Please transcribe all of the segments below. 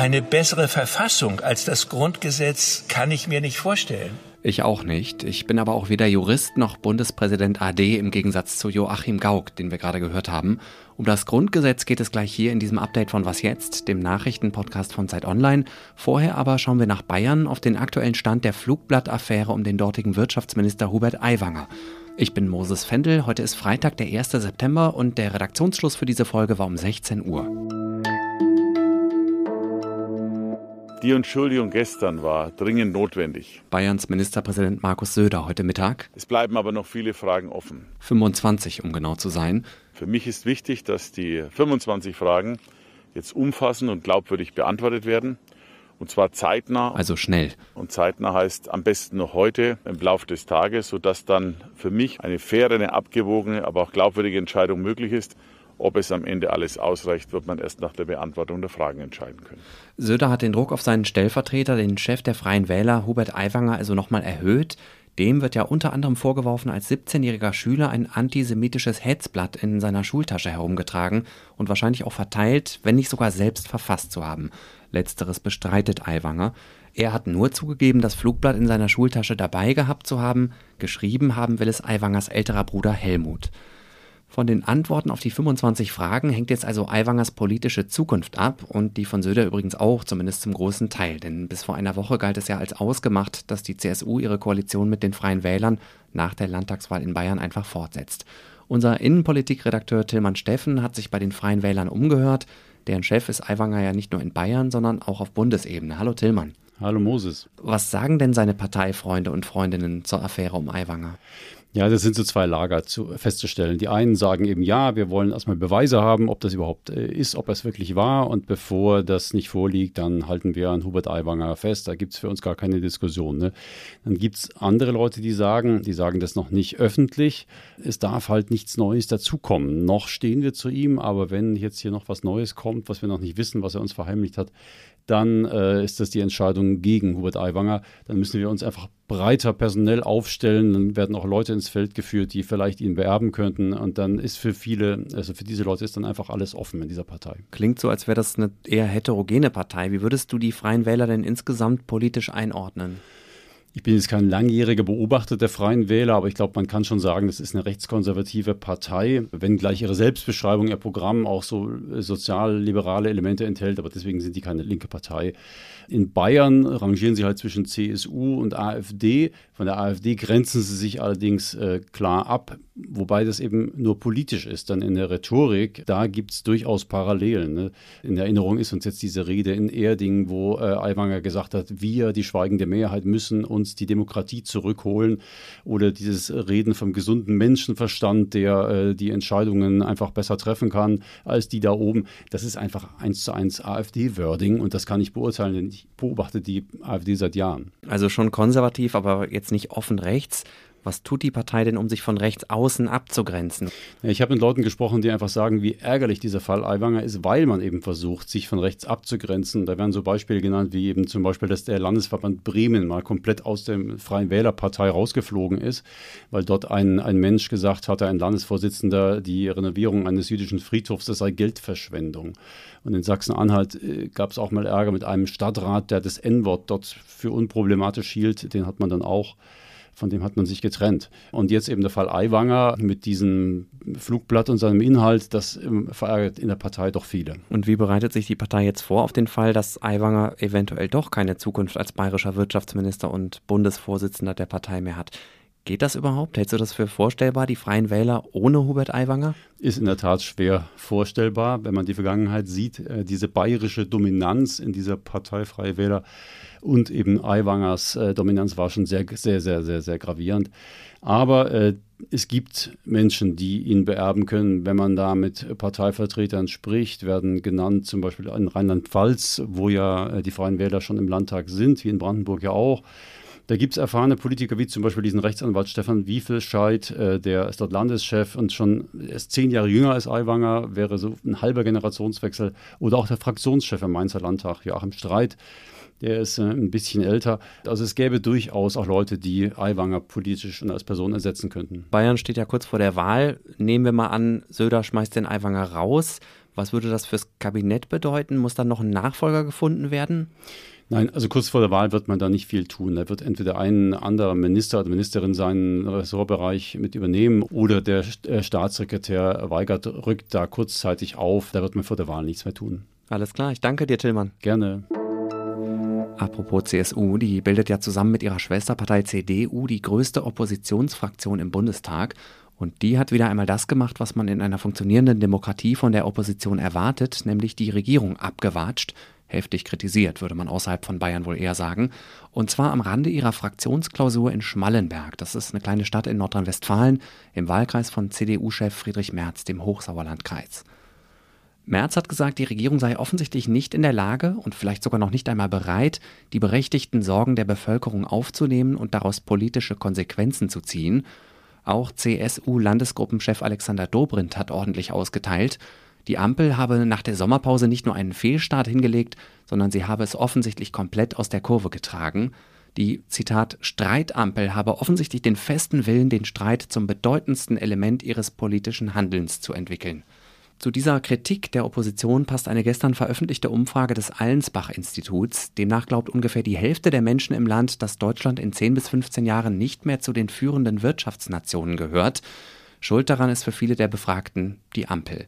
Eine bessere Verfassung als das Grundgesetz kann ich mir nicht vorstellen. Ich auch nicht. Ich bin aber auch weder Jurist noch Bundespräsident AD im Gegensatz zu Joachim Gauck, den wir gerade gehört haben. Um das Grundgesetz geht es gleich hier in diesem Update von Was jetzt, dem Nachrichtenpodcast von Zeit Online. Vorher aber schauen wir nach Bayern auf den aktuellen Stand der Flugblattaffäre um den dortigen Wirtschaftsminister Hubert Aiwanger. Ich bin Moses Fendel, heute ist Freitag, der 1. September und der Redaktionsschluss für diese Folge war um 16 Uhr. Die Entschuldigung gestern war dringend notwendig. Bayerns Ministerpräsident Markus Söder heute Mittag. Es bleiben aber noch viele Fragen offen. 25, um genau zu sein. Für mich ist wichtig, dass die 25 Fragen jetzt umfassend und glaubwürdig beantwortet werden. Und zwar zeitnah. Also schnell. Und zeitnah heißt am besten noch heute im Laufe des Tages, sodass dann für mich eine faire, eine abgewogene, aber auch glaubwürdige Entscheidung möglich ist. Ob es am Ende alles ausreicht, wird man erst nach der Beantwortung der Fragen entscheiden können. Söder hat den Druck auf seinen Stellvertreter, den Chef der Freien Wähler, Hubert Aiwanger, also nochmal erhöht. Dem wird ja unter anderem vorgeworfen, als 17-jähriger Schüler ein antisemitisches Hetzblatt in seiner Schultasche herumgetragen und wahrscheinlich auch verteilt, wenn nicht sogar selbst verfasst zu haben. Letzteres bestreitet Aiwanger. Er hat nur zugegeben, das Flugblatt in seiner Schultasche dabei gehabt zu haben. Geschrieben haben will es Aiwangers älterer Bruder Helmut. Von den Antworten auf die 25 Fragen hängt jetzt also Aiwangers politische Zukunft ab und die von Söder übrigens auch, zumindest zum großen Teil. Denn bis vor einer Woche galt es ja als ausgemacht, dass die CSU ihre Koalition mit den Freien Wählern nach der Landtagswahl in Bayern einfach fortsetzt. Unser Innenpolitikredakteur Tillmann Steffen hat sich bei den Freien Wählern umgehört. Deren Chef ist Aiwanger ja nicht nur in Bayern, sondern auch auf Bundesebene. Hallo Tillmann. Hallo Moses. Was sagen denn seine Parteifreunde und Freundinnen zur Affäre um Aiwanger? Ja, das sind so zwei Lager zu, festzustellen. Die einen sagen eben, ja, wir wollen erstmal Beweise haben, ob das überhaupt äh, ist, ob es wirklich war. Und bevor das nicht vorliegt, dann halten wir an Hubert Aiwanger fest. Da gibt es für uns gar keine Diskussion. Ne? Dann gibt es andere Leute, die sagen, die sagen das noch nicht öffentlich. Es darf halt nichts Neues dazukommen. Noch stehen wir zu ihm, aber wenn jetzt hier noch was Neues kommt, was wir noch nicht wissen, was er uns verheimlicht hat, dann äh, ist das die Entscheidung gegen Hubert Aiwanger. Dann müssen wir uns einfach breiter personell aufstellen. Dann werden auch Leute ins Feld geführt, die vielleicht ihn beerben könnten. Und dann ist für viele, also für diese Leute ist dann einfach alles offen in dieser Partei. Klingt so, als wäre das eine eher heterogene Partei. Wie würdest du die Freien Wähler denn insgesamt politisch einordnen? Ich bin jetzt kein langjähriger Beobachter der Freien Wähler, aber ich glaube, man kann schon sagen, das ist eine rechtskonservative Partei, wenngleich ihre Selbstbeschreibung, ihr Programm auch so sozialliberale Elemente enthält, aber deswegen sind die keine linke Partei. In Bayern rangieren sie halt zwischen CSU und AfD. Von der AfD grenzen sie sich allerdings äh, klar ab, wobei das eben nur politisch ist. Dann in der Rhetorik, da gibt es durchaus Parallelen. Ne? In Erinnerung ist uns jetzt diese Rede in Erding, wo äh, Aiwanger gesagt hat, wir, die schweigende Mehrheit, müssen uns die Demokratie zurückholen. Oder dieses Reden vom gesunden Menschenverstand, der äh, die Entscheidungen einfach besser treffen kann als die da oben. Das ist einfach eins zu eins AfD-Wording und das kann ich beurteilen, denn ich beobachte die AfD seit Jahren. Also schon konservativ, aber jetzt nicht offen rechts. Was tut die Partei denn, um sich von rechts außen abzugrenzen? Ich habe mit Leuten gesprochen, die einfach sagen, wie ärgerlich dieser Fall Aiwanger ist, weil man eben versucht, sich von rechts abzugrenzen. Da werden so Beispiele genannt, wie eben zum Beispiel, dass der Landesverband Bremen mal komplett aus der Freien Wählerpartei rausgeflogen ist, weil dort ein, ein Mensch gesagt hatte, ein Landesvorsitzender, die Renovierung eines jüdischen Friedhofs, das sei Geldverschwendung. Und in Sachsen-Anhalt äh, gab es auch mal Ärger mit einem Stadtrat, der das N-Wort dort für unproblematisch hielt. Den hat man dann auch von dem hat man sich getrennt. Und jetzt eben der Fall Aiwanger mit diesem Flugblatt und seinem Inhalt, das ähm, verärgert in der Partei doch viele. Und wie bereitet sich die Partei jetzt vor auf den Fall, dass Aiwanger eventuell doch keine Zukunft als bayerischer Wirtschaftsminister und Bundesvorsitzender der Partei mehr hat? Geht das überhaupt? Hältst du das für vorstellbar, die Freien Wähler ohne Hubert Aiwanger? Ist in der Tat schwer vorstellbar, wenn man die Vergangenheit sieht. Äh, diese bayerische Dominanz in dieser Partei Freie Wähler und eben Aiwangers äh, Dominanz war schon sehr, sehr, sehr, sehr, sehr gravierend. Aber äh, es gibt Menschen, die ihn beerben können. Wenn man da mit Parteivertretern spricht, werden genannt, zum Beispiel in Rheinland-Pfalz, wo ja die Freien Wähler schon im Landtag sind, wie in Brandenburg ja auch. Da gibt es erfahrene Politiker wie zum Beispiel diesen Rechtsanwalt Stefan Wiefelscheid, äh, der ist dort Landeschef und schon ist zehn Jahre jünger als Aiwanger, wäre so ein halber Generationswechsel. Oder auch der Fraktionschef im Mainzer Landtag, Joachim Streit. Der ist äh, ein bisschen älter. Also es gäbe durchaus auch Leute, die Aiwanger politisch und als Person ersetzen könnten. Bayern steht ja kurz vor der Wahl. Nehmen wir mal an, Söder schmeißt den Aiwanger raus. Was würde das fürs Kabinett bedeuten? Muss dann noch ein Nachfolger gefunden werden? Nein, also kurz vor der Wahl wird man da nicht viel tun. Da wird entweder ein anderer Minister oder Ministerin seinen Ressortbereich mit übernehmen oder der äh, Staatssekretär Weigert rückt da kurzzeitig auf. Da wird man vor der Wahl nichts mehr tun. Alles klar, ich danke dir, Tillmann. Gerne. Apropos CSU, die bildet ja zusammen mit ihrer Schwesterpartei CDU die größte Oppositionsfraktion im Bundestag. Und die hat wieder einmal das gemacht, was man in einer funktionierenden Demokratie von der Opposition erwartet, nämlich die Regierung abgewatscht, heftig kritisiert, würde man außerhalb von Bayern wohl eher sagen. Und zwar am Rande ihrer Fraktionsklausur in Schmallenberg. Das ist eine kleine Stadt in Nordrhein-Westfalen im Wahlkreis von CDU-Chef Friedrich Merz, dem Hochsauerlandkreis. Merz hat gesagt, die Regierung sei offensichtlich nicht in der Lage und vielleicht sogar noch nicht einmal bereit, die berechtigten Sorgen der Bevölkerung aufzunehmen und daraus politische Konsequenzen zu ziehen. Auch CSU-Landesgruppenchef Alexander Dobrindt hat ordentlich ausgeteilt. Die Ampel habe nach der Sommerpause nicht nur einen Fehlstart hingelegt, sondern sie habe es offensichtlich komplett aus der Kurve getragen. Die Zitat Streitampel habe offensichtlich den festen Willen, den Streit zum bedeutendsten Element ihres politischen Handelns zu entwickeln. Zu dieser Kritik der Opposition passt eine gestern veröffentlichte Umfrage des Allensbach-Instituts. Demnach glaubt ungefähr die Hälfte der Menschen im Land, dass Deutschland in 10 bis 15 Jahren nicht mehr zu den führenden Wirtschaftsnationen gehört. Schuld daran ist für viele der Befragten die Ampel.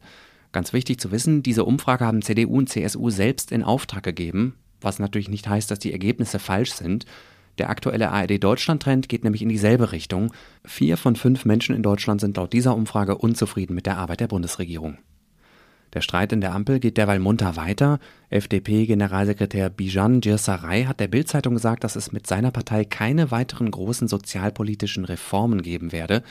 Ganz wichtig zu wissen, diese Umfrage haben CDU und CSU selbst in Auftrag gegeben, was natürlich nicht heißt, dass die Ergebnisse falsch sind. Der aktuelle ARD-Deutschland-Trend geht nämlich in dieselbe Richtung. Vier von fünf Menschen in Deutschland sind laut dieser Umfrage unzufrieden mit der Arbeit der Bundesregierung. Der Streit in der Ampel geht derweil munter weiter. FDP-Generalsekretär Bijan Girsaray hat der Bild-Zeitung gesagt, dass es mit seiner Partei keine weiteren großen sozialpolitischen Reformen geben werde.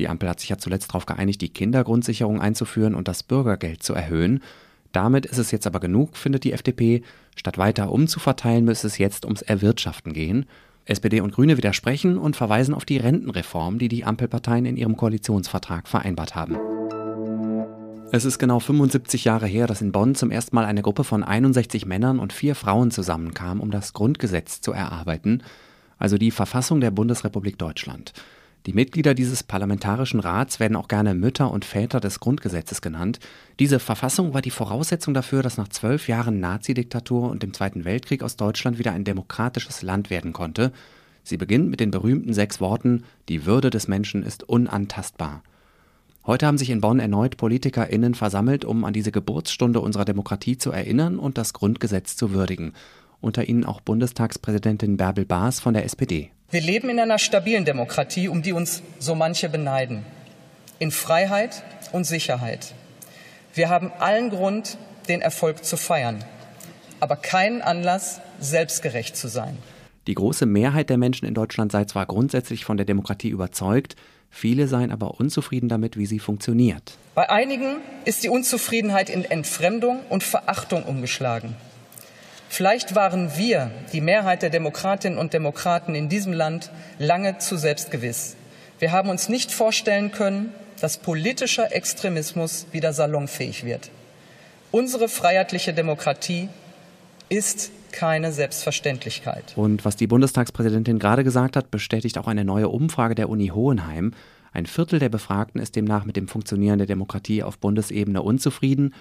Die Ampel hat sich ja zuletzt darauf geeinigt, die Kindergrundsicherung einzuführen und das Bürgergeld zu erhöhen. Damit ist es jetzt aber genug, findet die FDP. Statt weiter umzuverteilen, müsse es jetzt ums Erwirtschaften gehen. SPD und Grüne widersprechen und verweisen auf die Rentenreform, die die Ampelparteien in ihrem Koalitionsvertrag vereinbart haben. Es ist genau 75 Jahre her, dass in Bonn zum ersten Mal eine Gruppe von 61 Männern und vier Frauen zusammenkam, um das Grundgesetz zu erarbeiten, also die Verfassung der Bundesrepublik Deutschland. Die Mitglieder dieses Parlamentarischen Rats werden auch gerne Mütter und Väter des Grundgesetzes genannt. Diese Verfassung war die Voraussetzung dafür, dass nach zwölf Jahren Nazidiktatur und dem Zweiten Weltkrieg aus Deutschland wieder ein demokratisches Land werden konnte. Sie beginnt mit den berühmten sechs Worten Die Würde des Menschen ist unantastbar. Heute haben sich in Bonn erneut PolitikerInnen versammelt, um an diese Geburtsstunde unserer Demokratie zu erinnern und das Grundgesetz zu würdigen. Unter ihnen auch Bundestagspräsidentin Bärbel Baas von der SPD. Wir leben in einer stabilen Demokratie, um die uns so manche beneiden. In Freiheit und Sicherheit. Wir haben allen Grund, den Erfolg zu feiern, aber keinen Anlass, selbstgerecht zu sein. Die große Mehrheit der Menschen in Deutschland sei zwar grundsätzlich von der Demokratie überzeugt, Viele seien aber unzufrieden damit, wie sie funktioniert. Bei einigen ist die Unzufriedenheit in Entfremdung und Verachtung umgeschlagen. Vielleicht waren wir, die Mehrheit der Demokratinnen und Demokraten in diesem Land, lange zu selbstgewiss. Wir haben uns nicht vorstellen können, dass politischer Extremismus wieder salonfähig wird. Unsere freiheitliche Demokratie ist keine Selbstverständlichkeit. Und was die Bundestagspräsidentin gerade gesagt hat, bestätigt auch eine neue Umfrage der Uni Hohenheim. Ein Viertel der Befragten ist demnach mit dem Funktionieren der Demokratie auf Bundesebene unzufrieden.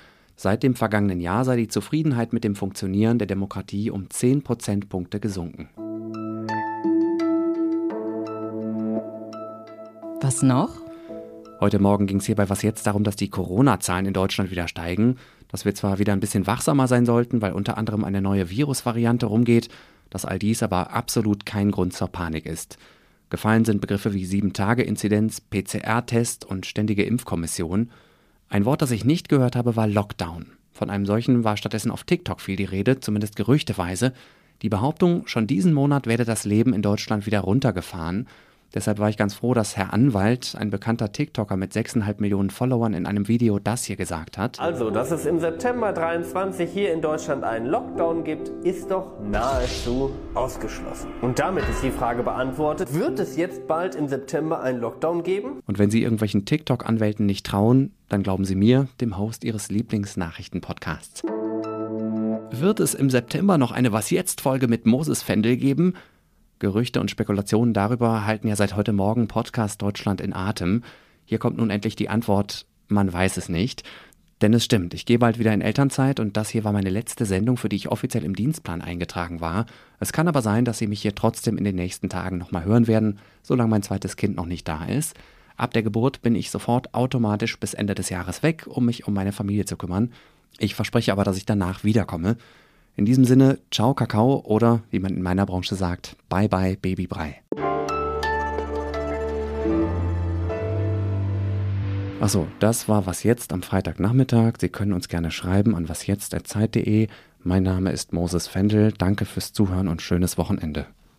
Seit dem vergangenen Jahr sei die Zufriedenheit mit dem Funktionieren der Demokratie um 10 Prozentpunkte gesunken. Was noch? Heute Morgen ging es hier bei Was jetzt darum, dass die Corona-Zahlen in Deutschland wieder steigen dass wir zwar wieder ein bisschen wachsamer sein sollten, weil unter anderem eine neue Virusvariante rumgeht, dass all dies aber absolut kein Grund zur Panik ist. Gefallen sind Begriffe wie 7-Tage-Inzidenz, PCR-Test und ständige Impfkommission. Ein Wort, das ich nicht gehört habe, war Lockdown. Von einem solchen war stattdessen auf TikTok viel die Rede, zumindest gerüchteweise. Die Behauptung, schon diesen Monat werde das Leben in Deutschland wieder runtergefahren, Deshalb war ich ganz froh, dass Herr Anwalt, ein bekannter TikToker mit 6,5 Millionen Followern, in einem Video das hier gesagt hat. Also, dass es im September 23 hier in Deutschland einen Lockdown gibt, ist doch nahezu ausgeschlossen. Und damit ist die Frage beantwortet, wird es jetzt bald im September einen Lockdown geben? Und wenn Sie irgendwelchen TikTok-Anwälten nicht trauen, dann glauben Sie mir, dem Host Ihres Lieblingsnachrichten-Podcasts. Wird es im September noch eine Was jetzt Folge mit Moses Fendel geben? Gerüchte und Spekulationen darüber halten ja seit heute Morgen Podcast Deutschland in Atem. Hier kommt nun endlich die Antwort, man weiß es nicht. Denn es stimmt, ich gehe bald wieder in Elternzeit und das hier war meine letzte Sendung, für die ich offiziell im Dienstplan eingetragen war. Es kann aber sein, dass Sie mich hier trotzdem in den nächsten Tagen nochmal hören werden, solange mein zweites Kind noch nicht da ist. Ab der Geburt bin ich sofort automatisch bis Ende des Jahres weg, um mich um meine Familie zu kümmern. Ich verspreche aber, dass ich danach wiederkomme. In diesem Sinne, ciao Kakao oder, wie man in meiner Branche sagt, bye bye Babybrei. Achso, das war Was Jetzt am Freitagnachmittag. Sie können uns gerne schreiben an wasjetzt.zeit.de. Mein Name ist Moses Fendel. Danke fürs Zuhören und schönes Wochenende.